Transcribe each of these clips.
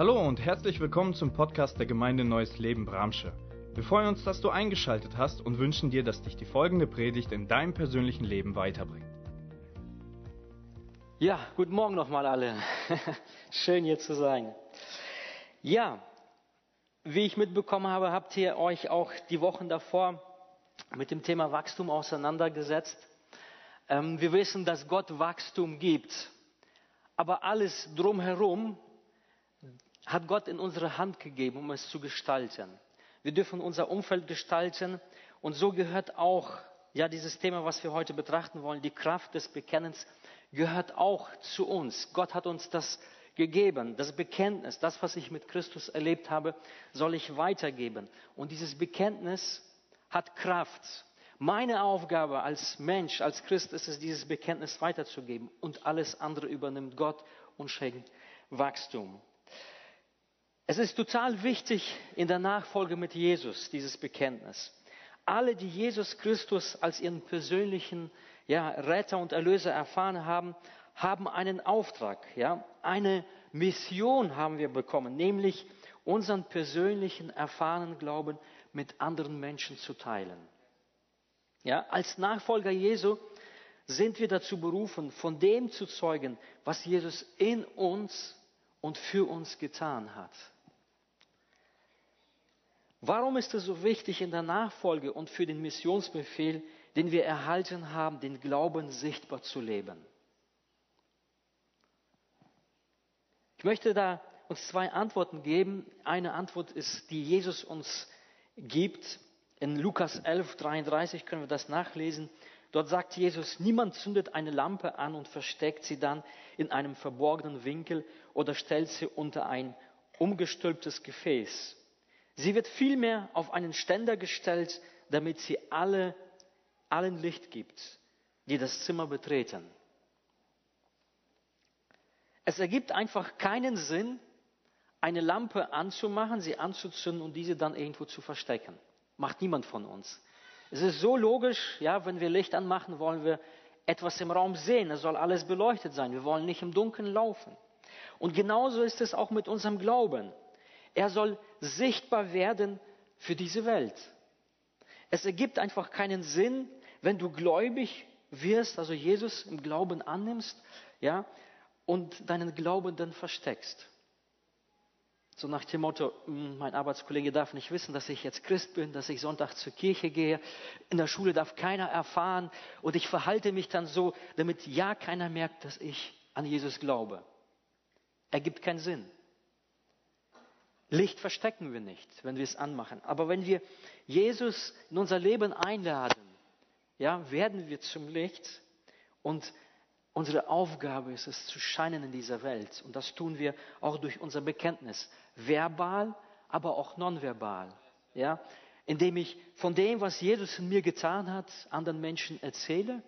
Hallo und herzlich willkommen zum Podcast der Gemeinde Neues Leben Bramsche. Wir freuen uns, dass du eingeschaltet hast und wünschen dir, dass dich die folgende Predigt in deinem persönlichen Leben weiterbringt. Ja, guten Morgen nochmal alle. Schön hier zu sein. Ja, wie ich mitbekommen habe, habt ihr euch auch die Wochen davor mit dem Thema Wachstum auseinandergesetzt. Ähm, wir wissen, dass Gott Wachstum gibt, aber alles drumherum hat Gott in unsere Hand gegeben, um es zu gestalten. Wir dürfen unser Umfeld gestalten und so gehört auch ja dieses Thema, was wir heute betrachten wollen, die Kraft des Bekennens gehört auch zu uns. Gott hat uns das gegeben, das Bekenntnis, das, was ich mit Christus erlebt habe, soll ich weitergeben. Und dieses Bekenntnis hat Kraft. Meine Aufgabe als Mensch, als Christ ist es, dieses Bekenntnis weiterzugeben. Und alles andere übernimmt Gott und schenkt Wachstum. Es ist total wichtig in der Nachfolge mit Jesus, dieses Bekenntnis. Alle, die Jesus Christus als ihren persönlichen ja, Retter und Erlöser erfahren haben, haben einen Auftrag, ja, eine Mission haben wir bekommen, nämlich unseren persönlichen erfahrenen Glauben mit anderen Menschen zu teilen. Ja, als Nachfolger Jesu sind wir dazu berufen, von dem zu zeugen, was Jesus in uns und für uns getan hat. Warum ist es so wichtig in der Nachfolge und für den Missionsbefehl, den wir erhalten haben, den Glauben sichtbar zu leben? Ich möchte da uns zwei Antworten geben. Eine Antwort ist, die Jesus uns gibt. In Lukas 11, 33 können wir das nachlesen. Dort sagt Jesus, niemand zündet eine Lampe an und versteckt sie dann in einem verborgenen Winkel oder stellt sie unter ein umgestülptes Gefäß. Sie wird vielmehr auf einen Ständer gestellt, damit sie alle, allen Licht gibt, die das Zimmer betreten. Es ergibt einfach keinen Sinn, eine Lampe anzumachen, sie anzuzünden und diese dann irgendwo zu verstecken. Macht niemand von uns. Es ist so logisch, ja, wenn wir Licht anmachen, wollen wir etwas im Raum sehen. Es soll alles beleuchtet sein. Wir wollen nicht im Dunkeln laufen. Und genauso ist es auch mit unserem Glauben. Er soll sichtbar werden für diese Welt. Es ergibt einfach keinen Sinn, wenn du gläubig wirst, also Jesus im Glauben annimmst, ja, und deinen Glauben dann versteckst. So nach dem Motto, hm, mein Arbeitskollege darf nicht wissen, dass ich jetzt Christ bin, dass ich Sonntag zur Kirche gehe. In der Schule darf keiner erfahren und ich verhalte mich dann so, damit ja keiner merkt, dass ich an Jesus glaube. Ergibt keinen Sinn. Licht verstecken wir nicht, wenn wir es anmachen. Aber wenn wir Jesus in unser Leben einladen, ja, werden wir zum Licht und Unsere Aufgabe ist es, zu scheinen in dieser Welt. Und das tun wir auch durch unser Bekenntnis. Verbal, aber auch nonverbal. Ja? Indem ich von dem, was Jesus in mir getan hat, anderen Menschen erzähle.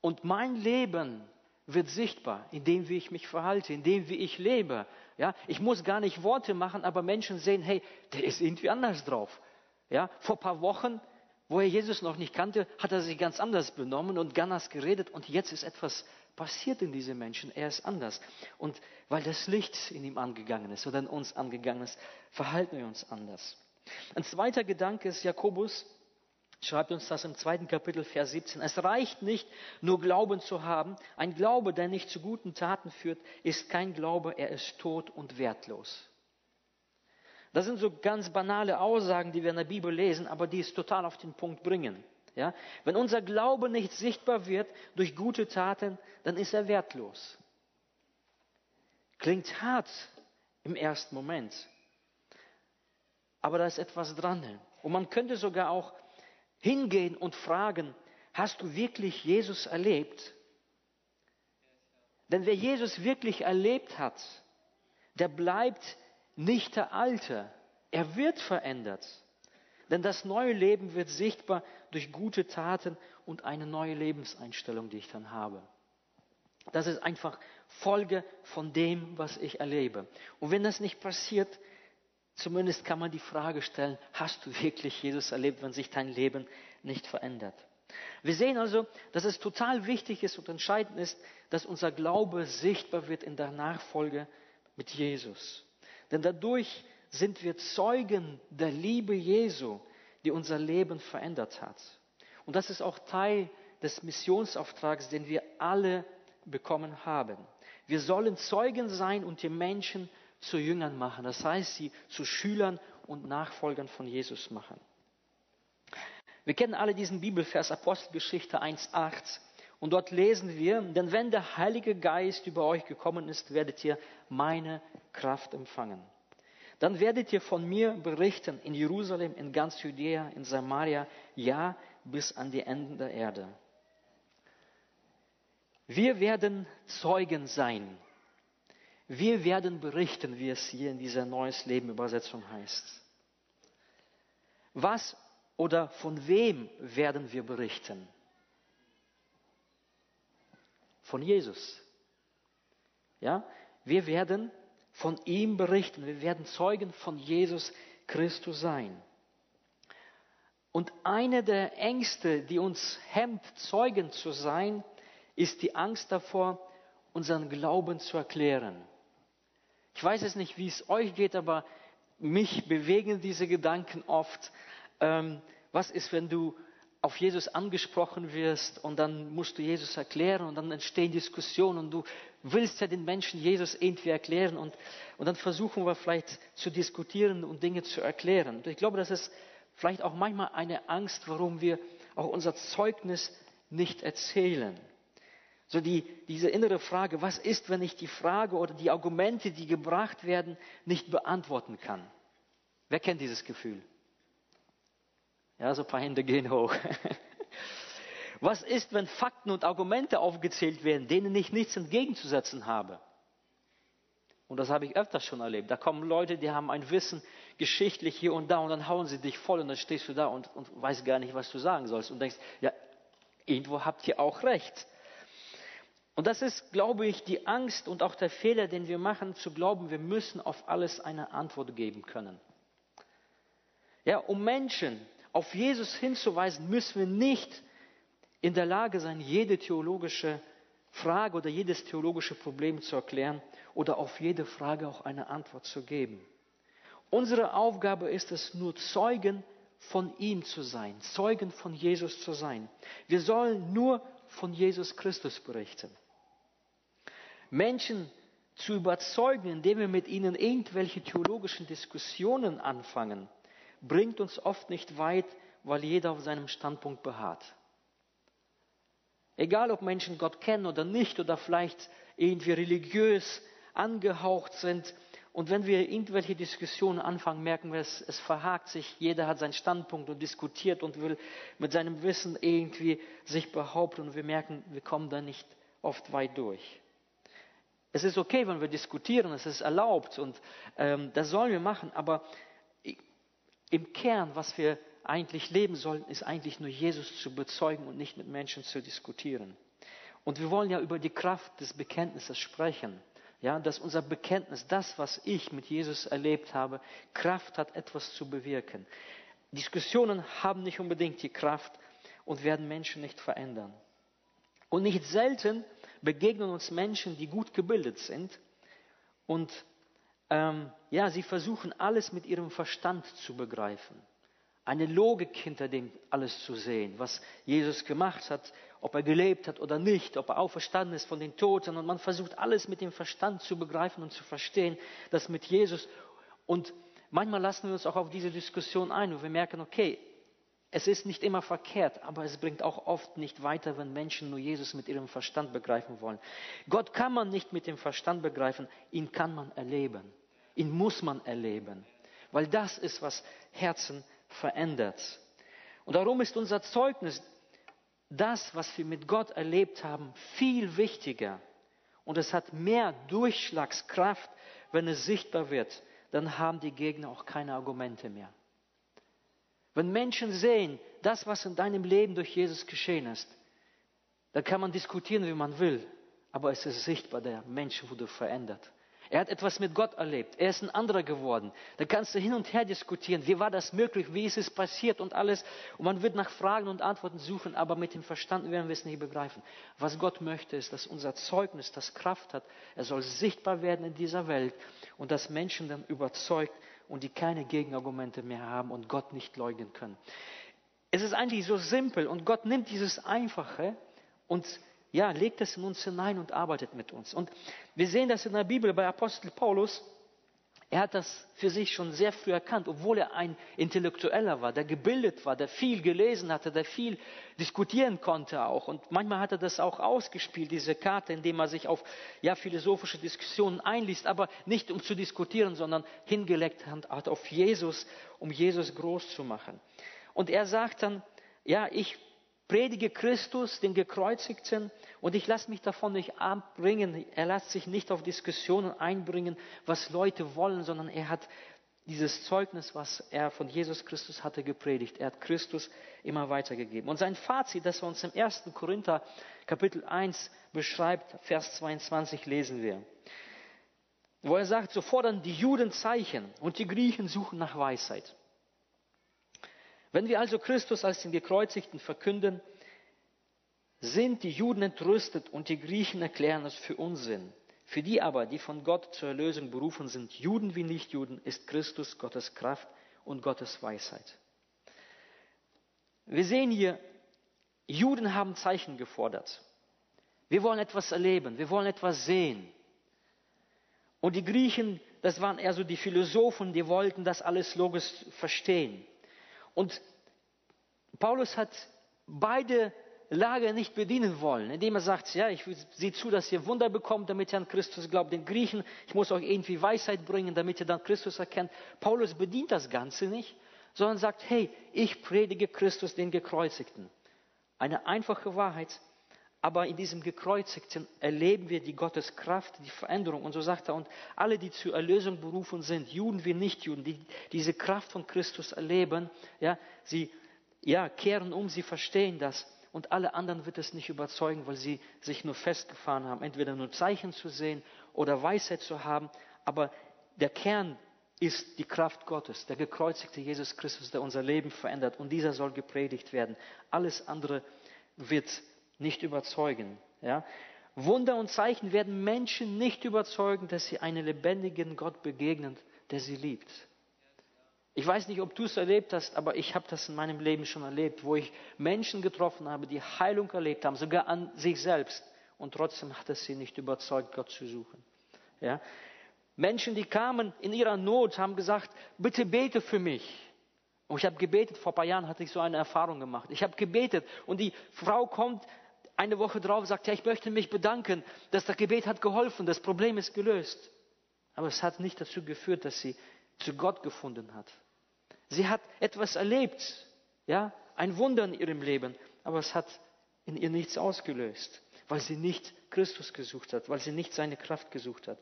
Und mein Leben wird sichtbar, indem wie ich mich verhalte, indem wie ich lebe. Ja? Ich muss gar nicht Worte machen, aber Menschen sehen, hey, der ist irgendwie anders drauf. Ja? Vor paar Wochen wo er Jesus noch nicht kannte, hat er sich ganz anders benommen und ganz geredet und jetzt ist etwas passiert in diesem Menschen. Er ist anders. Und weil das Licht in ihm angegangen ist oder in uns angegangen ist, verhalten wir uns anders. Ein zweiter Gedanke ist, Jakobus schreibt uns das im zweiten Kapitel, Vers 17. Es reicht nicht, nur Glauben zu haben. Ein Glaube, der nicht zu guten Taten führt, ist kein Glaube, er ist tot und wertlos. Das sind so ganz banale Aussagen, die wir in der Bibel lesen, aber die es total auf den Punkt bringen. Ja? Wenn unser Glaube nicht sichtbar wird durch gute Taten, dann ist er wertlos. Klingt hart im ersten Moment, aber da ist etwas dran. Und man könnte sogar auch hingehen und fragen, hast du wirklich Jesus erlebt? Denn wer Jesus wirklich erlebt hat, der bleibt nicht der Alte. Er wird verändert. Denn das neue Leben wird sichtbar durch gute Taten und eine neue Lebenseinstellung, die ich dann habe. Das ist einfach Folge von dem, was ich erlebe. Und wenn das nicht passiert, zumindest kann man die Frage stellen, hast du wirklich Jesus erlebt, wenn sich dein Leben nicht verändert? Wir sehen also, dass es total wichtig ist und entscheidend ist, dass unser Glaube sichtbar wird in der Nachfolge mit Jesus. Denn dadurch sind wir Zeugen der Liebe Jesu, die unser Leben verändert hat. Und das ist auch Teil des Missionsauftrags, den wir alle bekommen haben. Wir sollen Zeugen sein und die Menschen zu Jüngern machen. Das heißt, sie zu Schülern und Nachfolgern von Jesus machen. Wir kennen alle diesen Bibelvers Apostelgeschichte 1.8 und dort lesen wir, denn wenn der Heilige Geist über euch gekommen ist, werdet ihr meine Kraft empfangen. Dann werdet ihr von mir berichten in Jerusalem, in ganz Judäa, in Samaria, ja, bis an die Enden der Erde. Wir werden Zeugen sein. Wir werden berichten, wie es hier in dieser Neues Leben Übersetzung heißt. Was oder von wem werden wir berichten? Von Jesus. Ja, wir werden von ihm berichten. Wir werden Zeugen von Jesus Christus sein. Und eine der Ängste, die uns hemmt, Zeugen zu sein, ist die Angst davor, unseren Glauben zu erklären. Ich weiß es nicht, wie es euch geht, aber mich bewegen diese Gedanken oft. Ähm, was ist, wenn du auf Jesus angesprochen wirst und dann musst du Jesus erklären und dann entstehen Diskussionen und du willst ja den Menschen Jesus irgendwie erklären und, und dann versuchen wir vielleicht zu diskutieren und Dinge zu erklären. Und ich glaube, das ist vielleicht auch manchmal eine Angst, warum wir auch unser Zeugnis nicht erzählen. So die, diese innere Frage, was ist, wenn ich die Frage oder die Argumente, die gebracht werden, nicht beantworten kann? Wer kennt dieses Gefühl? Ja, so ein paar Hände gehen hoch. Was ist, wenn Fakten und Argumente aufgezählt werden, denen ich nichts entgegenzusetzen habe? Und das habe ich öfters schon erlebt. Da kommen Leute, die haben ein Wissen geschichtlich hier und da und dann hauen sie dich voll und dann stehst du da und, und weißt gar nicht, was du sagen sollst und denkst, ja, irgendwo habt ihr auch recht. Und das ist, glaube ich, die Angst und auch der Fehler, den wir machen, zu glauben, wir müssen auf alles eine Antwort geben können. Ja, um Menschen auf Jesus hinzuweisen, müssen wir nicht in der Lage sein, jede theologische Frage oder jedes theologische Problem zu erklären oder auf jede Frage auch eine Antwort zu geben. Unsere Aufgabe ist es, nur Zeugen von ihm zu sein, Zeugen von Jesus zu sein. Wir sollen nur von Jesus Christus berichten. Menschen zu überzeugen, indem wir mit ihnen irgendwelche theologischen Diskussionen anfangen, bringt uns oft nicht weit, weil jeder auf seinem Standpunkt beharrt. Egal, ob Menschen Gott kennen oder nicht oder vielleicht irgendwie religiös angehaucht sind. Und wenn wir irgendwelche Diskussionen anfangen, merken wir, es, es verhakt sich, jeder hat seinen Standpunkt und diskutiert und will mit seinem Wissen irgendwie sich behaupten und wir merken, wir kommen da nicht oft weit durch. Es ist okay, wenn wir diskutieren, es ist erlaubt und ähm, das sollen wir machen, aber im Kern, was wir eigentlich leben sollen, ist eigentlich nur Jesus zu bezeugen und nicht mit Menschen zu diskutieren. Und wir wollen ja über die Kraft des Bekenntnisses sprechen. Ja, dass unser Bekenntnis, das, was ich mit Jesus erlebt habe, Kraft hat, etwas zu bewirken. Diskussionen haben nicht unbedingt die Kraft und werden Menschen nicht verändern. Und nicht selten begegnen uns Menschen, die gut gebildet sind und ähm, ja, sie versuchen alles mit ihrem Verstand zu begreifen. Eine Logik hinter dem alles zu sehen, was Jesus gemacht hat, ob er gelebt hat oder nicht, ob er auferstanden ist von den Toten. Und man versucht alles mit dem Verstand zu begreifen und zu verstehen, das mit Jesus. Und manchmal lassen wir uns auch auf diese Diskussion ein, wo wir merken, okay, es ist nicht immer verkehrt, aber es bringt auch oft nicht weiter, wenn Menschen nur Jesus mit ihrem Verstand begreifen wollen. Gott kann man nicht mit dem Verstand begreifen, ihn kann man erleben. Ihn muss man erleben, weil das ist, was Herzen verändert. Und darum ist unser Zeugnis, das, was wir mit Gott erlebt haben, viel wichtiger. Und es hat mehr Durchschlagskraft, wenn es sichtbar wird. Dann haben die Gegner auch keine Argumente mehr. Wenn Menschen sehen, das, was in deinem Leben durch Jesus geschehen ist, dann kann man diskutieren, wie man will, aber es ist sichtbar, der Mensch wurde verändert. Er hat etwas mit Gott erlebt. Er ist ein anderer geworden. Da kannst du hin und her diskutieren. Wie war das möglich? Wie ist es passiert und alles? Und man wird nach Fragen und Antworten suchen, aber mit dem Verstand werden wir es nicht begreifen. Was Gott möchte, ist, dass unser Zeugnis, das Kraft hat, er soll sichtbar werden in dieser Welt und das Menschen dann überzeugt und die keine Gegenargumente mehr haben und Gott nicht leugnen können. Es ist eigentlich so simpel und Gott nimmt dieses Einfache und ja, legt es in uns hinein und arbeitet mit uns. Und wir sehen das in der Bibel bei Apostel Paulus. Er hat das für sich schon sehr früh erkannt, obwohl er ein Intellektueller war, der gebildet war, der viel gelesen hatte, der viel diskutieren konnte auch. Und manchmal hat er das auch ausgespielt, diese Karte, indem er sich auf ja, philosophische Diskussionen einliest, aber nicht um zu diskutieren, sondern hingelegt hat auf Jesus, um Jesus groß zu machen. Und er sagt dann, ja, ich predige Christus, den Gekreuzigten, und ich lasse mich davon nicht abbringen. Er lässt sich nicht auf Diskussionen einbringen, was Leute wollen, sondern er hat dieses Zeugnis, was er von Jesus Christus hatte, gepredigt. Er hat Christus immer weitergegeben. Und sein Fazit, das er uns im 1. Korinther Kapitel 1 beschreibt, Vers 22 lesen wir. Wo er sagt, so fordern die Juden Zeichen und die Griechen suchen nach Weisheit. Wenn wir also Christus als den Gekreuzigten verkünden, sind die Juden entrüstet und die Griechen erklären es für Unsinn. Für die aber, die von Gott zur Erlösung berufen sind, Juden wie Nichtjuden, ist Christus Gottes Kraft und Gottes Weisheit. Wir sehen hier, Juden haben Zeichen gefordert. Wir wollen etwas erleben, wir wollen etwas sehen. Und die Griechen, das waren eher so die Philosophen, die wollten das alles logisch verstehen. Und Paulus hat beide Lager nicht bedienen wollen, indem er sagt, ja, ich sehe zu, dass ihr Wunder bekommt, damit ihr an Christus glaubt. Den Griechen, ich muss euch irgendwie Weisheit bringen, damit ihr dann Christus erkennt. Paulus bedient das Ganze nicht, sondern sagt, hey, ich predige Christus den Gekreuzigten. Eine einfache Wahrheit, aber in diesem Gekreuzigten erleben wir die Gotteskraft, die Veränderung. Und so sagt er, und alle, die zur Erlösung berufen sind, Juden wie Nichtjuden, die diese Kraft von Christus erleben, ja, sie ja, kehren um, sie verstehen das. Und alle anderen wird es nicht überzeugen, weil sie sich nur festgefahren haben, entweder nur Zeichen zu sehen oder Weisheit zu haben. Aber der Kern ist die Kraft Gottes, der gekreuzigte Jesus Christus, der unser Leben verändert. Und dieser soll gepredigt werden. Alles andere wird nicht überzeugen. Ja? Wunder und Zeichen werden Menschen nicht überzeugen, dass sie einen lebendigen Gott begegnen, der sie liebt. Ich weiß nicht, ob du es erlebt hast, aber ich habe das in meinem Leben schon erlebt, wo ich Menschen getroffen habe, die Heilung erlebt haben, sogar an sich selbst. Und trotzdem hat es sie nicht überzeugt, Gott zu suchen. Ja? Menschen, die kamen in ihrer Not, haben gesagt, bitte bete für mich. Und ich habe gebetet, vor ein paar Jahren hatte ich so eine Erfahrung gemacht. Ich habe gebetet und die Frau kommt eine Woche drauf sagt, ja, ich möchte mich bedanken, dass das Gebet hat geholfen, das Problem ist gelöst. Aber es hat nicht dazu geführt, dass sie zu Gott gefunden hat. Sie hat etwas erlebt, ja, ein Wunder in ihrem Leben, aber es hat in ihr nichts ausgelöst, weil sie nicht Christus gesucht hat, weil sie nicht seine Kraft gesucht hat.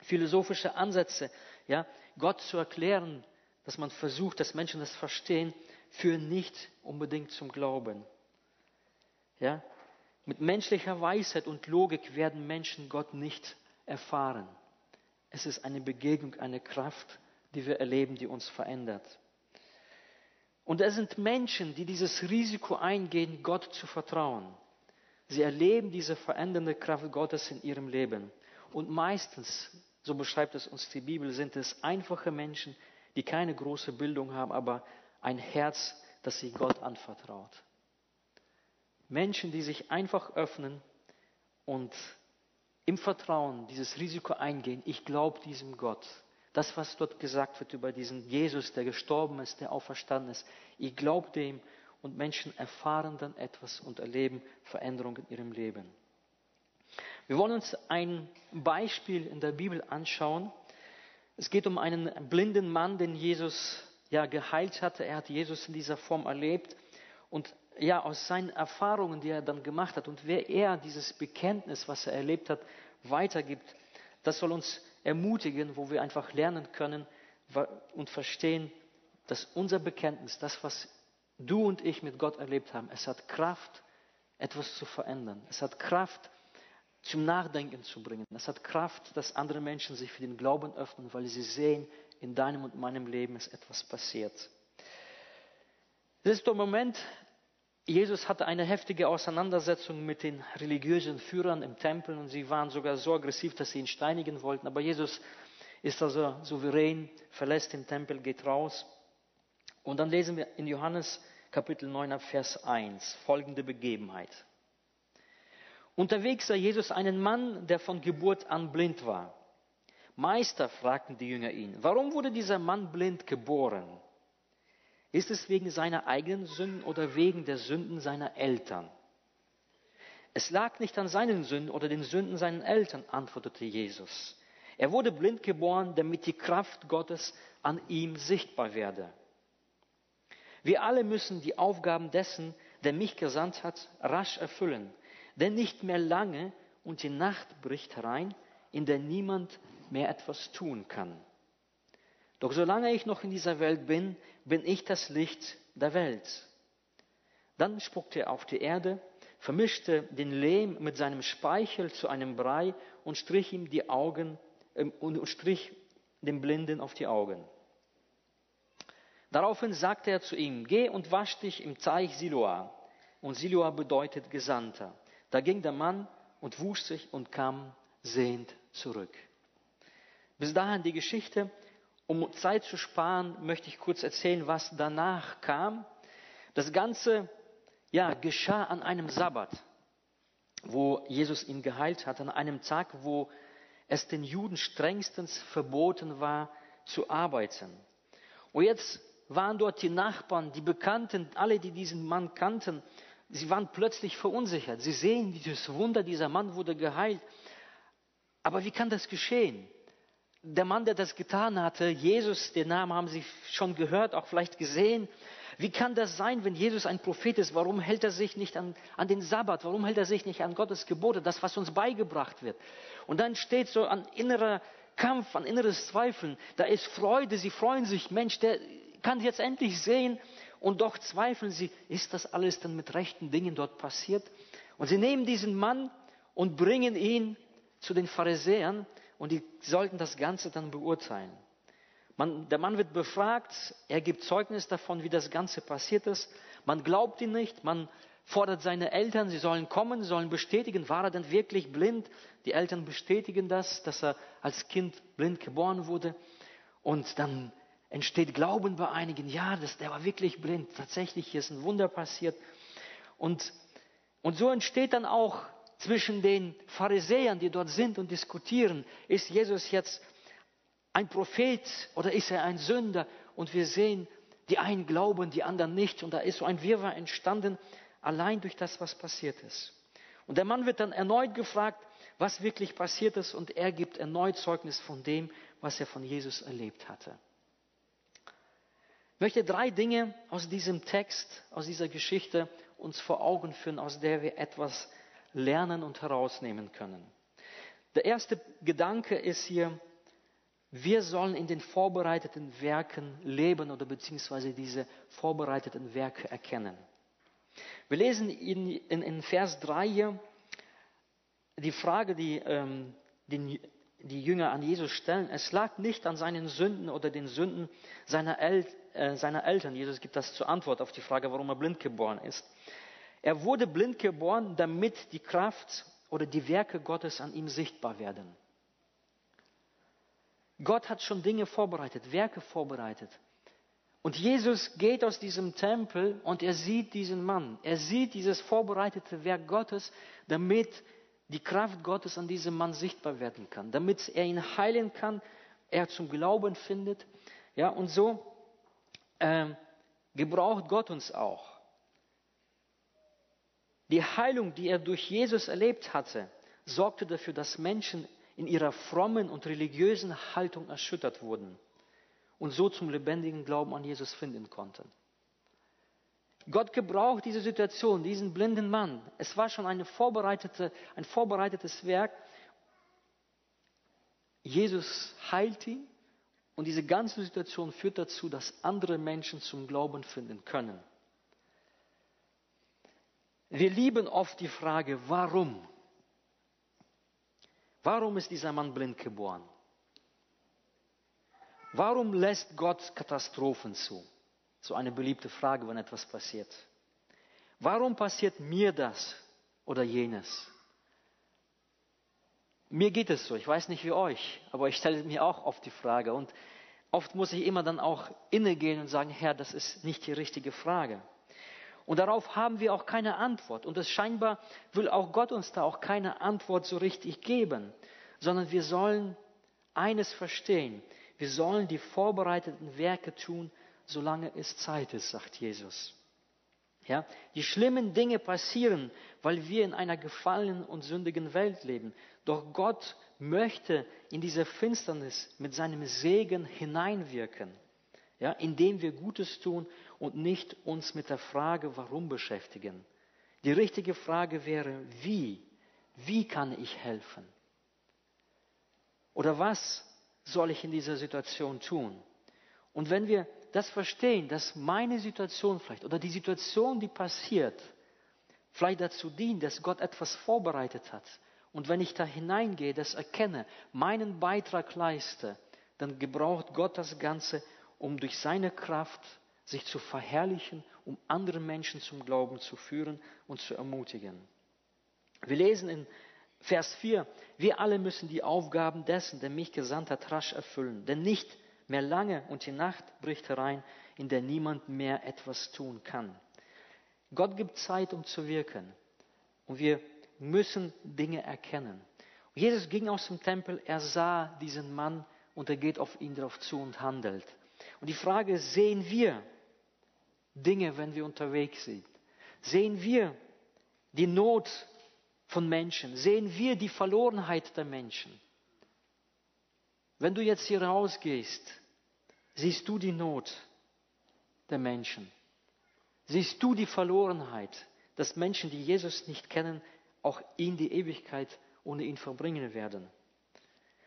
Philosophische Ansätze, ja, Gott zu erklären, dass man versucht, dass Menschen das verstehen, führen nicht unbedingt zum Glauben. Ja, mit menschlicher Weisheit und Logik werden Menschen Gott nicht erfahren. Es ist eine Begegnung, eine Kraft, die wir erleben, die uns verändert. Und es sind Menschen, die dieses Risiko eingehen, Gott zu vertrauen. Sie erleben diese verändernde Kraft Gottes in ihrem Leben. Und meistens, so beschreibt es uns die Bibel, sind es einfache Menschen, die keine große Bildung haben, aber ein Herz, das sie Gott anvertraut. Menschen, die sich einfach öffnen und im Vertrauen dieses Risiko eingehen, ich glaube diesem Gott. Das, was dort gesagt wird über diesen Jesus, der gestorben ist, der auferstanden ist, ich glaube dem und Menschen erfahren dann etwas und erleben Veränderungen in ihrem Leben. Wir wollen uns ein Beispiel in der Bibel anschauen. Es geht um einen blinden Mann, den Jesus ja geheilt hatte. Er hat Jesus in dieser Form erlebt. Und ja, aus seinen Erfahrungen, die er dann gemacht hat und wer er dieses Bekenntnis, was er erlebt hat, weitergibt, das soll uns ermutigen, wo wir einfach lernen können und verstehen, dass unser Bekenntnis, das, was du und ich mit Gott erlebt haben, es hat Kraft, etwas zu verändern. Es hat Kraft, zum Nachdenken zu bringen. Es hat Kraft, dass andere Menschen sich für den Glauben öffnen, weil sie sehen, in deinem und meinem Leben ist etwas passiert. Das ist der Moment, Jesus hatte eine heftige Auseinandersetzung mit den religiösen Führern im Tempel und sie waren sogar so aggressiv, dass sie ihn steinigen wollten. Aber Jesus ist also souverän, verlässt den Tempel, geht raus. Und dann lesen wir in Johannes Kapitel 9 Vers 1 folgende Begebenheit. Unterwegs sah Jesus einen Mann, der von Geburt an blind war. Meister, fragten die Jünger ihn, warum wurde dieser Mann blind geboren? Ist es wegen seiner eigenen Sünden oder wegen der Sünden seiner Eltern? Es lag nicht an seinen Sünden oder den Sünden seiner Eltern, antwortete Jesus. Er wurde blind geboren, damit die Kraft Gottes an ihm sichtbar werde. Wir alle müssen die Aufgaben dessen, der mich gesandt hat, rasch erfüllen, denn nicht mehr lange und die Nacht bricht herein, in der niemand mehr etwas tun kann. Doch solange ich noch in dieser Welt bin, bin ich das Licht der Welt. Dann spuckte er auf die Erde, vermischte den Lehm mit seinem Speichel zu einem Brei und strich ihm die Augen äh, und strich dem Blinden auf die Augen. Daraufhin sagte er zu ihm, geh und wasch dich im Teich Siloa. Und Siloa bedeutet Gesandter. Da ging der Mann und wusch sich und kam sehend zurück. Bis dahin die Geschichte. Um Zeit zu sparen, möchte ich kurz erzählen, was danach kam. Das Ganze ja, geschah an einem Sabbat, wo Jesus ihn geheilt hat, an einem Tag, wo es den Juden strengstens verboten war zu arbeiten. Und jetzt waren dort die Nachbarn, die Bekannten, alle, die diesen Mann kannten, sie waren plötzlich verunsichert. Sie sehen dieses Wunder, dieser Mann wurde geheilt. Aber wie kann das geschehen? Der Mann, der das getan hatte, Jesus, den Namen haben Sie schon gehört, auch vielleicht gesehen. Wie kann das sein, wenn Jesus ein Prophet ist? Warum hält er sich nicht an, an den Sabbat? Warum hält er sich nicht an Gottes Gebote, das, was uns beigebracht wird? Und dann steht so ein innerer Kampf, ein inneres Zweifeln. Da ist Freude, sie freuen sich. Mensch, der, kann jetzt endlich sehen und doch zweifeln sie, ist das alles denn mit rechten Dingen dort passiert? Und sie nehmen diesen Mann und bringen ihn zu den Pharisäern und die sollten das Ganze dann beurteilen. Man, der Mann wird befragt, er gibt Zeugnis davon, wie das Ganze passiert ist. Man glaubt ihn nicht, man fordert seine Eltern, sie sollen kommen, sollen bestätigen, war er denn wirklich blind? Die Eltern bestätigen das, dass er als Kind blind geboren wurde. Und dann entsteht Glauben bei einigen, ja, das, der war wirklich blind, tatsächlich hier ist ein Wunder passiert. Und, und so entsteht dann auch zwischen den Pharisäern, die dort sind und diskutieren, ist Jesus jetzt ein Prophet oder ist er ein Sünder? Und wir sehen, die einen glauben, die anderen nicht. Und da ist so ein Wirrwarr entstanden, allein durch das, was passiert ist. Und der Mann wird dann erneut gefragt, was wirklich passiert ist. Und er gibt erneut Zeugnis von dem, was er von Jesus erlebt hatte. Ich möchte drei Dinge aus diesem Text, aus dieser Geschichte uns vor Augen führen, aus der wir etwas lernen und herausnehmen können. Der erste Gedanke ist hier, wir sollen in den vorbereiteten Werken leben oder beziehungsweise diese vorbereiteten Werke erkennen. Wir lesen in, in, in Vers 3 hier die Frage, die ähm, den, die Jünger an Jesus stellen. Es lag nicht an seinen Sünden oder den Sünden seiner Eltern äh, seiner Eltern. Jesus gibt das zur Antwort auf die Frage, warum er blind geboren ist. Er wurde blind geboren, damit die Kraft oder die Werke Gottes an ihm sichtbar werden. Gott hat schon Dinge vorbereitet, Werke vorbereitet. Und Jesus geht aus diesem Tempel und er sieht diesen Mann. Er sieht dieses vorbereitete Werk Gottes, damit die Kraft Gottes an diesem Mann sichtbar werden kann, damit er ihn heilen kann, er zum Glauben findet. Ja, und so äh, gebraucht Gott uns auch. Die Heilung, die er durch Jesus erlebt hatte, sorgte dafür, dass Menschen in ihrer frommen und religiösen Haltung erschüttert wurden und so zum lebendigen Glauben an Jesus finden konnten. Gott gebraucht diese Situation, diesen blinden Mann. Es war schon vorbereitete, ein vorbereitetes Werk. Jesus heilt ihn und diese ganze Situation führt dazu, dass andere Menschen zum Glauben finden können. Wir lieben oft die Frage, warum? Warum ist dieser Mann blind geboren? Warum lässt Gott Katastrophen zu? So eine beliebte Frage, wenn etwas passiert. Warum passiert mir das oder jenes? mir geht es so, ich weiß nicht wie euch, aber ich stelle mir auch oft die Frage und oft muss ich immer dann auch innegehen und sagen, Herr, das ist nicht die richtige Frage. Und darauf haben wir auch keine Antwort. Und es scheinbar will auch Gott uns da auch keine Antwort so richtig geben, sondern wir sollen eines verstehen. Wir sollen die vorbereiteten Werke tun, solange es Zeit ist, sagt Jesus. Ja, die schlimmen Dinge passieren, weil wir in einer gefallenen und sündigen Welt leben. Doch Gott möchte in diese Finsternis mit seinem Segen hineinwirken, ja, indem wir Gutes tun und nicht uns mit der Frage, warum beschäftigen. Die richtige Frage wäre, wie? Wie kann ich helfen? Oder was soll ich in dieser Situation tun? Und wenn wir das verstehen, dass meine Situation vielleicht oder die Situation, die passiert, vielleicht dazu dient, dass Gott etwas vorbereitet hat. Und wenn ich da hineingehe, das erkenne, meinen Beitrag leiste, dann gebraucht Gott das Ganze, um durch seine Kraft sich zu verherrlichen, um andere Menschen zum Glauben zu führen und zu ermutigen. Wir lesen in Vers 4, wir alle müssen die Aufgaben dessen, der mich gesandt hat, rasch erfüllen, denn nicht mehr lange und die Nacht bricht herein, in der niemand mehr etwas tun kann. Gott gibt Zeit, um zu wirken. Und wir müssen Dinge erkennen. Jesus ging aus dem Tempel, er sah diesen Mann und er geht auf ihn drauf zu und handelt. Und die Frage ist, sehen wir Dinge, wenn wir unterwegs sind? Sehen wir die Not von Menschen? Sehen wir die Verlorenheit der Menschen? Wenn du jetzt hier rausgehst, siehst du die Not der Menschen. Siehst du die Verlorenheit, dass Menschen, die Jesus nicht kennen, auch in die Ewigkeit ohne ihn verbringen werden.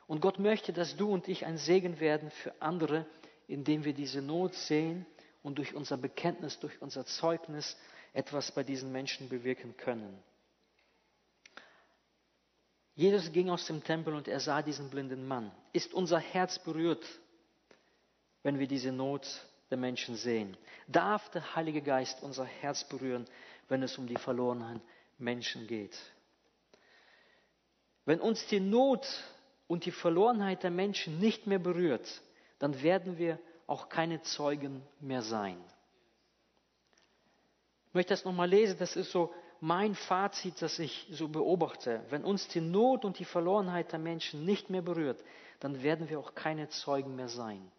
Und Gott möchte, dass du und ich ein Segen werden für andere, indem wir diese Not sehen und durch unser Bekenntnis, durch unser Zeugnis etwas bei diesen Menschen bewirken können. Jesus ging aus dem Tempel und er sah diesen blinden Mann. Ist unser Herz berührt, wenn wir diese Not der Menschen sehen? Darf der Heilige Geist unser Herz berühren, wenn es um die verlorenen Menschen geht? Wenn uns die Not und die Verlorenheit der Menschen nicht mehr berührt, dann werden wir auch keine Zeugen mehr sein. Ich möchte das nochmal lesen, das ist so mein Fazit, das ich so beobachte. Wenn uns die Not und die Verlorenheit der Menschen nicht mehr berührt, dann werden wir auch keine Zeugen mehr sein.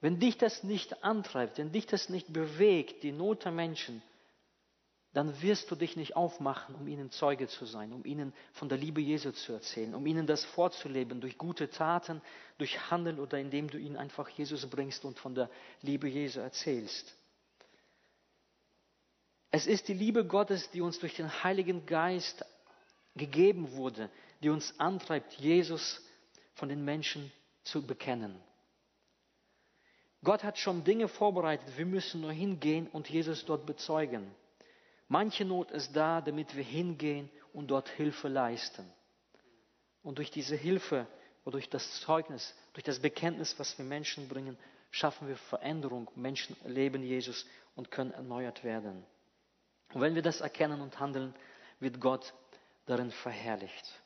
Wenn dich das nicht antreibt, wenn dich das nicht bewegt, die Not der Menschen, dann wirst du dich nicht aufmachen, um ihnen Zeuge zu sein, um ihnen von der Liebe Jesu zu erzählen, um ihnen das vorzuleben durch gute Taten, durch Handeln oder indem du ihnen einfach Jesus bringst und von der Liebe Jesu erzählst. Es ist die Liebe Gottes, die uns durch den Heiligen Geist gegeben wurde, die uns antreibt, Jesus von den Menschen zu bekennen. Gott hat schon Dinge vorbereitet, wir müssen nur hingehen und Jesus dort bezeugen. Manche Not ist da, damit wir hingehen und dort Hilfe leisten. Und durch diese Hilfe oder durch das Zeugnis, durch das Bekenntnis, was wir Menschen bringen, schaffen wir Veränderung. Menschen erleben Jesus und können erneuert werden. Und wenn wir das erkennen und handeln, wird Gott darin verherrlicht.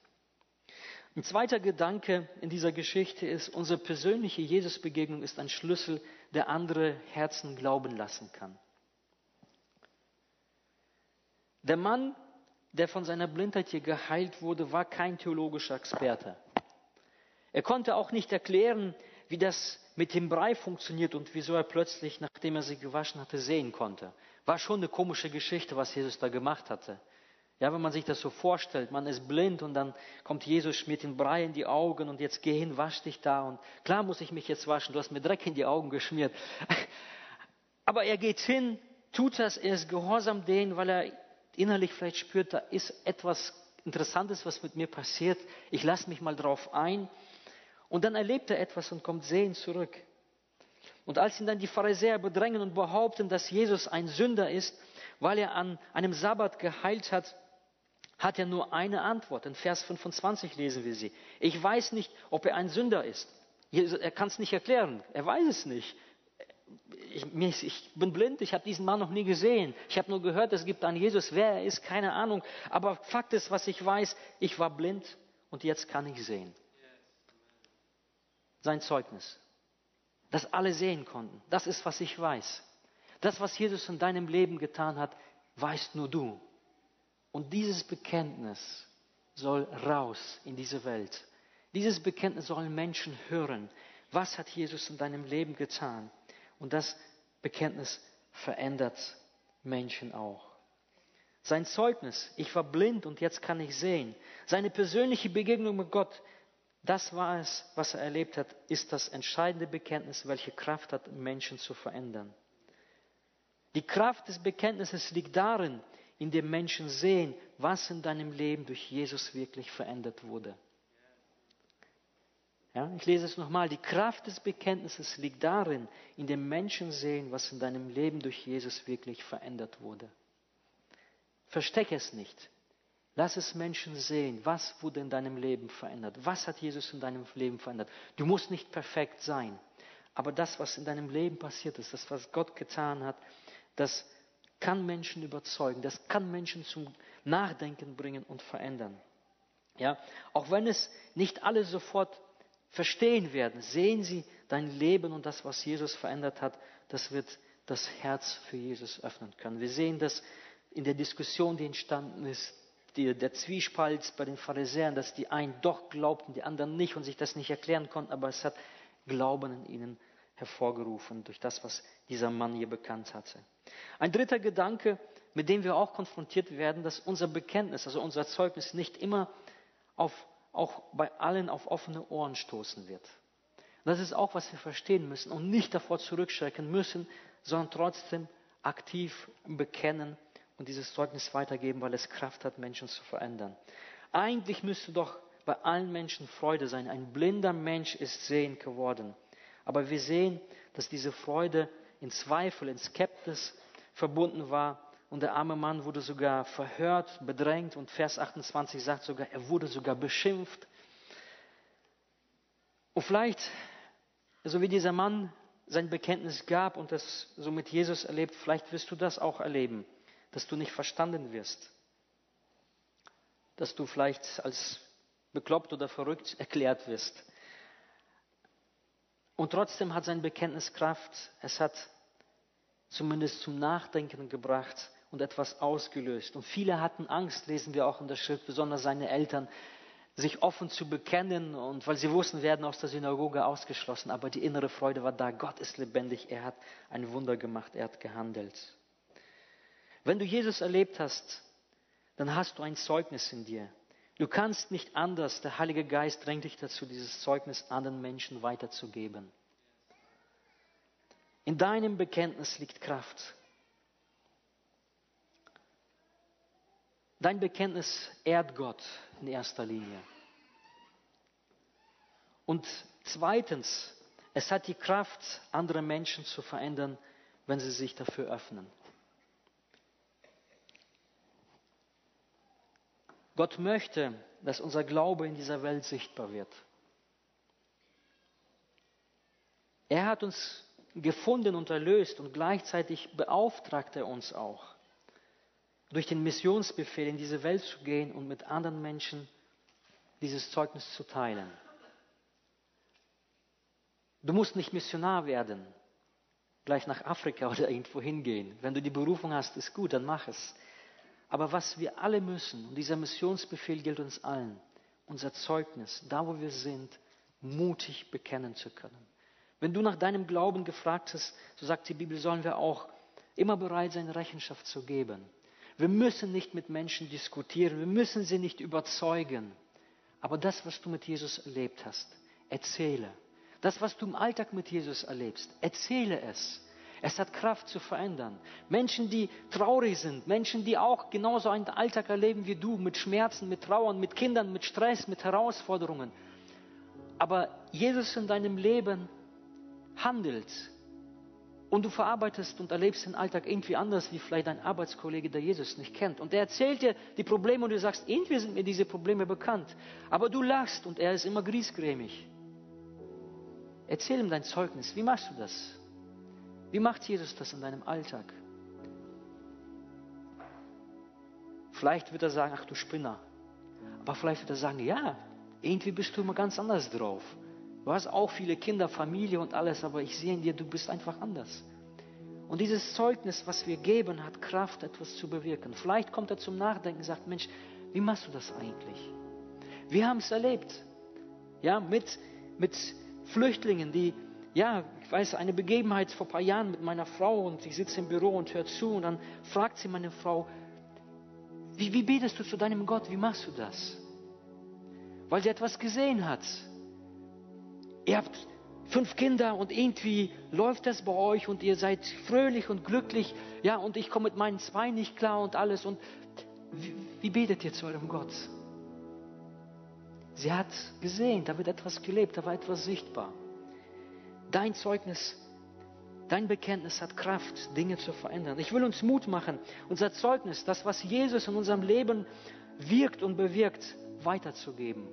Ein zweiter Gedanke in dieser Geschichte ist, unsere persönliche Jesusbegegnung ist ein Schlüssel, der andere Herzen glauben lassen kann. Der Mann, der von seiner Blindheit hier geheilt wurde, war kein theologischer Experte. Er konnte auch nicht erklären, wie das mit dem Brei funktioniert und wieso er plötzlich, nachdem er sich gewaschen hatte, sehen konnte. War schon eine komische Geschichte, was Jesus da gemacht hatte. Ja, wenn man sich das so vorstellt, man ist blind und dann kommt Jesus, schmiert den Brei in die Augen und jetzt geh hin, wasch dich da und klar muss ich mich jetzt waschen, du hast mir Dreck in die Augen geschmiert. Aber er geht hin, tut das, er ist gehorsam denen, weil er innerlich vielleicht spürt, da ist etwas Interessantes, was mit mir passiert. Ich lasse mich mal drauf ein. Und dann erlebt er etwas und kommt sehend zurück. Und als ihn dann die Pharisäer bedrängen und behaupten, dass Jesus ein Sünder ist, weil er an einem Sabbat geheilt hat, hat er nur eine Antwort. In Vers 25 lesen wir sie. Ich weiß nicht, ob er ein Sünder ist. Er kann es nicht erklären. Er weiß es nicht ich, ich bin blind, ich habe diesen Mann noch nie gesehen. Ich habe nur gehört, es gibt einen Jesus. Wer er ist, keine Ahnung. Aber Fakt ist, was ich weiß, ich war blind und jetzt kann ich sehen. Sein Zeugnis. Das alle sehen konnten. Das ist, was ich weiß. Das, was Jesus in deinem Leben getan hat, weißt nur du. Und dieses Bekenntnis soll raus in diese Welt. Dieses Bekenntnis sollen Menschen hören. Was hat Jesus in deinem Leben getan? Und das Bekenntnis verändert Menschen auch. Sein Zeugnis, ich war blind und jetzt kann ich sehen. Seine persönliche Begegnung mit Gott, das war es, was er erlebt hat, ist das entscheidende Bekenntnis, welche Kraft hat, Menschen zu verändern. Die Kraft des Bekenntnisses liegt darin, in dem Menschen sehen, was in deinem Leben durch Jesus wirklich verändert wurde. Ja, ich lese es nochmal. Die Kraft des Bekenntnisses liegt darin, in dem Menschen sehen, was in deinem Leben durch Jesus wirklich verändert wurde. Versteck es nicht. Lass es Menschen sehen, was wurde in deinem Leben verändert. Was hat Jesus in deinem Leben verändert? Du musst nicht perfekt sein. Aber das, was in deinem Leben passiert ist, das, was Gott getan hat, das kann Menschen überzeugen. Das kann Menschen zum Nachdenken bringen und verändern. Ja, auch wenn es nicht alle sofort verstehen werden, sehen sie dein Leben und das, was Jesus verändert hat, das wird das Herz für Jesus öffnen können. Wir sehen das in der Diskussion, die entstanden ist, die, der Zwiespalt bei den Pharisäern, dass die einen doch glaubten, die anderen nicht und sich das nicht erklären konnten, aber es hat Glauben in ihnen hervorgerufen durch das, was dieser Mann hier bekannt hatte. Ein dritter Gedanke, mit dem wir auch konfrontiert werden, dass unser Bekenntnis, also unser Zeugnis nicht immer auf, auch bei allen auf offene Ohren stoßen wird. Das ist auch, was wir verstehen müssen und nicht davor zurückschrecken müssen, sondern trotzdem aktiv bekennen und dieses Zeugnis weitergeben, weil es Kraft hat, Menschen zu verändern. Eigentlich müsste doch bei allen Menschen Freude sein. Ein blinder Mensch ist sehend geworden. Aber wir sehen, dass diese Freude in Zweifel, in Skeptis verbunden war. Und der arme Mann wurde sogar verhört, bedrängt. Und Vers 28 sagt sogar, er wurde sogar beschimpft. Und vielleicht, so wie dieser Mann sein Bekenntnis gab und das so mit Jesus erlebt, vielleicht wirst du das auch erleben, dass du nicht verstanden wirst. Dass du vielleicht als bekloppt oder verrückt erklärt wirst. Und trotzdem hat sein Bekenntnis Kraft. Es hat zumindest zum Nachdenken gebracht und etwas ausgelöst. Und viele hatten Angst, lesen wir auch in der Schrift, besonders seine Eltern, sich offen zu bekennen und weil sie wussten, werden aus der Synagoge ausgeschlossen. Aber die innere Freude war da. Gott ist lebendig. Er hat ein Wunder gemacht. Er hat gehandelt. Wenn du Jesus erlebt hast, dann hast du ein Zeugnis in dir. Du kannst nicht anders. Der Heilige Geist drängt dich dazu, dieses Zeugnis anderen Menschen weiterzugeben. In deinem Bekenntnis liegt Kraft. Dein Bekenntnis ehrt Gott in erster Linie. Und zweitens, es hat die Kraft, andere Menschen zu verändern, wenn sie sich dafür öffnen. Gott möchte, dass unser Glaube in dieser Welt sichtbar wird. Er hat uns gefunden und erlöst und gleichzeitig beauftragt er uns auch, durch den Missionsbefehl in diese Welt zu gehen und mit anderen Menschen dieses Zeugnis zu teilen. Du musst nicht Missionar werden, gleich nach Afrika oder irgendwo hingehen. Wenn du die Berufung hast, ist gut, dann mach es. Aber was wir alle müssen, und dieser Missionsbefehl gilt uns allen, unser Zeugnis, da wo wir sind, mutig bekennen zu können. Wenn du nach deinem Glauben gefragt hast, so sagt die Bibel, sollen wir auch immer bereit sein, Rechenschaft zu geben. Wir müssen nicht mit Menschen diskutieren, wir müssen sie nicht überzeugen. Aber das, was du mit Jesus erlebt hast, erzähle. Das, was du im Alltag mit Jesus erlebst, erzähle es. Es hat Kraft zu verändern. Menschen, die traurig sind, Menschen, die auch genauso einen Alltag erleben wie du, mit Schmerzen, mit Trauern, mit Kindern, mit Stress, mit Herausforderungen. Aber Jesus in deinem Leben handelt und du verarbeitest und erlebst den Alltag irgendwie anders, wie vielleicht dein Arbeitskollege, der Jesus nicht kennt. Und er erzählt dir die Probleme und du sagst, irgendwie sind mir diese Probleme bekannt. Aber du lachst und er ist immer griesgrämig. Erzähl ihm dein Zeugnis. Wie machst du das? Wie macht Jesus das in deinem Alltag? Vielleicht wird er sagen, ach du Spinner. Aber vielleicht wird er sagen, ja, irgendwie bist du immer ganz anders drauf. Du hast auch viele Kinder, Familie und alles, aber ich sehe in dir, du bist einfach anders. Und dieses Zeugnis, was wir geben, hat Kraft, etwas zu bewirken. Vielleicht kommt er zum Nachdenken und sagt, Mensch, wie machst du das eigentlich? Wir haben es erlebt. Ja, mit, mit Flüchtlingen, die, ja, ich weiß, eine Begebenheit vor ein paar Jahren mit meiner Frau und ich sitze im Büro und höre zu und dann fragt sie meine Frau, wie, wie betest du zu deinem Gott? Wie machst du das? Weil sie etwas gesehen hat. Ihr habt fünf Kinder und irgendwie läuft das bei euch und ihr seid fröhlich und glücklich. Ja, und ich komme mit meinen zwei nicht klar und alles. Und wie, wie betet ihr zu eurem Gott? Sie hat gesehen, da wird etwas gelebt, da war etwas sichtbar. Dein Zeugnis, dein Bekenntnis hat Kraft, Dinge zu verändern. Ich will uns Mut machen, unser Zeugnis, das, was Jesus in unserem Leben wirkt und bewirkt, weiterzugeben.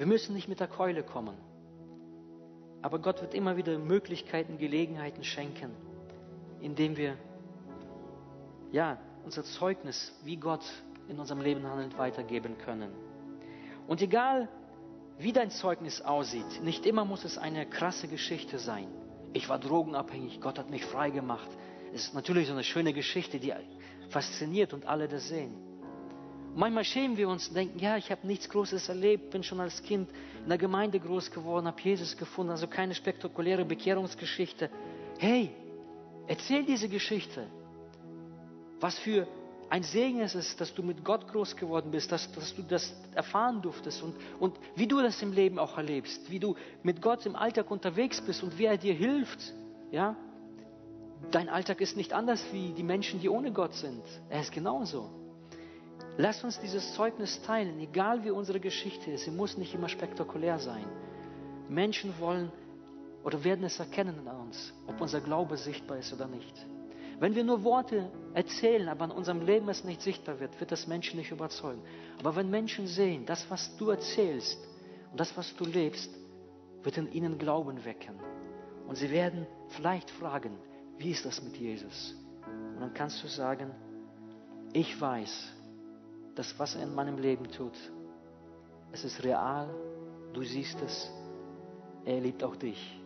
Wir müssen nicht mit der Keule kommen. Aber Gott wird immer wieder Möglichkeiten, Gelegenheiten schenken, indem wir ja, unser Zeugnis, wie Gott in unserem Leben handelt, weitergeben können. Und egal, wie dein Zeugnis aussieht, nicht immer muss es eine krasse Geschichte sein. Ich war drogenabhängig, Gott hat mich frei gemacht. Es ist natürlich so eine schöne Geschichte, die fasziniert und alle das sehen. Manchmal schämen wir uns und denken, ja, ich habe nichts Großes erlebt, bin schon als Kind in der Gemeinde groß geworden, habe Jesus gefunden, also keine spektakuläre Bekehrungsgeschichte. Hey, erzähl diese Geschichte. Was für ein Segen ist es, dass du mit Gott groß geworden bist, dass, dass du das erfahren durftest und, und wie du das im Leben auch erlebst, wie du mit Gott im Alltag unterwegs bist und wie er dir hilft. Ja? Dein Alltag ist nicht anders wie die Menschen, die ohne Gott sind. Er ist genauso. Lass uns dieses Zeugnis teilen, egal wie unsere Geschichte ist. Sie muss nicht immer spektakulär sein. Menschen wollen oder werden es erkennen an uns, ob unser Glaube sichtbar ist oder nicht. Wenn wir nur Worte erzählen, aber in unserem Leben es nicht sichtbar wird, wird das Menschen nicht überzeugen. Aber wenn Menschen sehen, das, was du erzählst und das, was du lebst, wird in ihnen Glauben wecken. Und sie werden vielleicht fragen, wie ist das mit Jesus? Und dann kannst du sagen, ich weiß, dass was er in meinem Leben tut, es ist real, du siehst es, er liebt auch dich.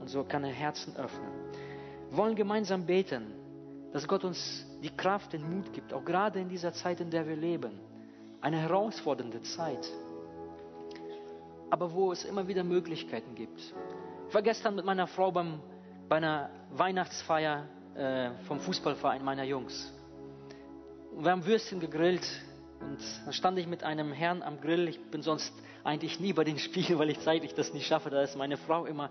Und so kann er Herzen öffnen. Wir wollen gemeinsam beten, dass Gott uns die Kraft, den Mut gibt, auch gerade in dieser Zeit, in der wir leben. Eine herausfordernde Zeit, aber wo es immer wieder Möglichkeiten gibt. Ich war gestern mit meiner Frau beim, bei einer Weihnachtsfeier äh, vom Fußballverein meiner Jungs. Und wir haben Würstchen gegrillt und dann stand ich mit einem Herrn am Grill. Ich bin sonst eigentlich nie bei den Spielen, weil ich zeitlich das nicht schaffe. Da ist meine Frau immer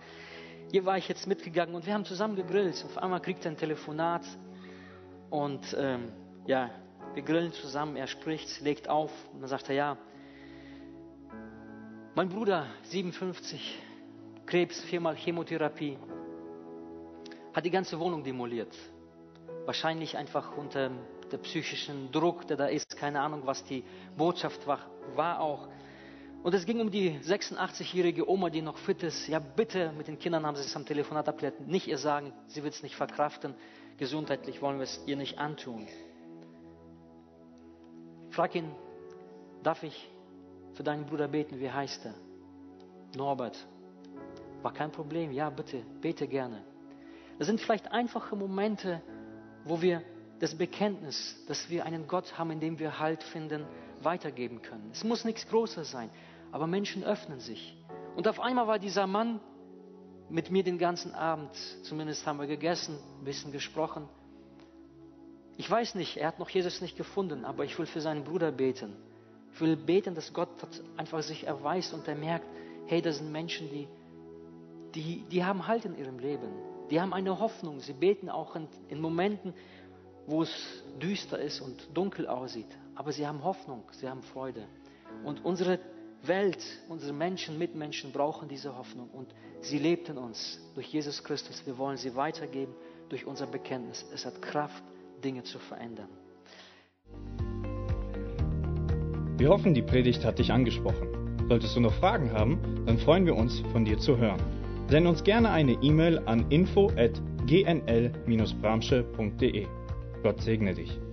hier war ich jetzt mitgegangen und wir haben zusammen gegrillt. Auf einmal kriegt er ein Telefonat und ähm, ja, wir grillen zusammen. Er spricht, legt auf und dann sagt er, ja, mein Bruder, 57, Krebs, viermal Chemotherapie, hat die ganze Wohnung demoliert. Wahrscheinlich einfach unter der psychischen Druck, der da ist. Keine Ahnung, was die Botschaft war, war auch. Und es ging um die 86-jährige Oma, die noch fit ist. Ja, bitte, mit den Kindern haben sie es am Telefonat abgeklärt. Nicht ihr sagen, sie wird es nicht verkraften. Gesundheitlich wollen wir es ihr nicht antun. Frag ihn, darf ich für deinen Bruder beten? Wie heißt er? Norbert. War kein Problem. Ja, bitte, bete gerne. Das sind vielleicht einfache Momente, wo wir das Bekenntnis, dass wir einen Gott haben, in dem wir Halt finden, weitergeben können. Es muss nichts Großes sein. Aber Menschen öffnen sich. Und auf einmal war dieser Mann mit mir den ganzen Abend, zumindest haben wir gegessen, ein bisschen gesprochen. Ich weiß nicht, er hat noch Jesus nicht gefunden, aber ich will für seinen Bruder beten. Ich will beten, dass Gott einfach sich erweist und er merkt, hey, das sind Menschen, die, die, die haben Halt in ihrem Leben. Die haben eine Hoffnung. Sie beten auch in, in Momenten, wo es düster ist und dunkel aussieht. Aber sie haben Hoffnung, sie haben Freude. Und unsere Welt, unsere Menschen, Mitmenschen brauchen diese Hoffnung und sie lebt in uns durch Jesus Christus. Wir wollen sie weitergeben durch unser Bekenntnis. Es hat Kraft, Dinge zu verändern. Wir hoffen, die Predigt hat dich angesprochen. Solltest du noch Fragen haben, dann freuen wir uns, von dir zu hören. Send uns gerne eine E-Mail an info@gnl-bramsche.de. Gott segne dich.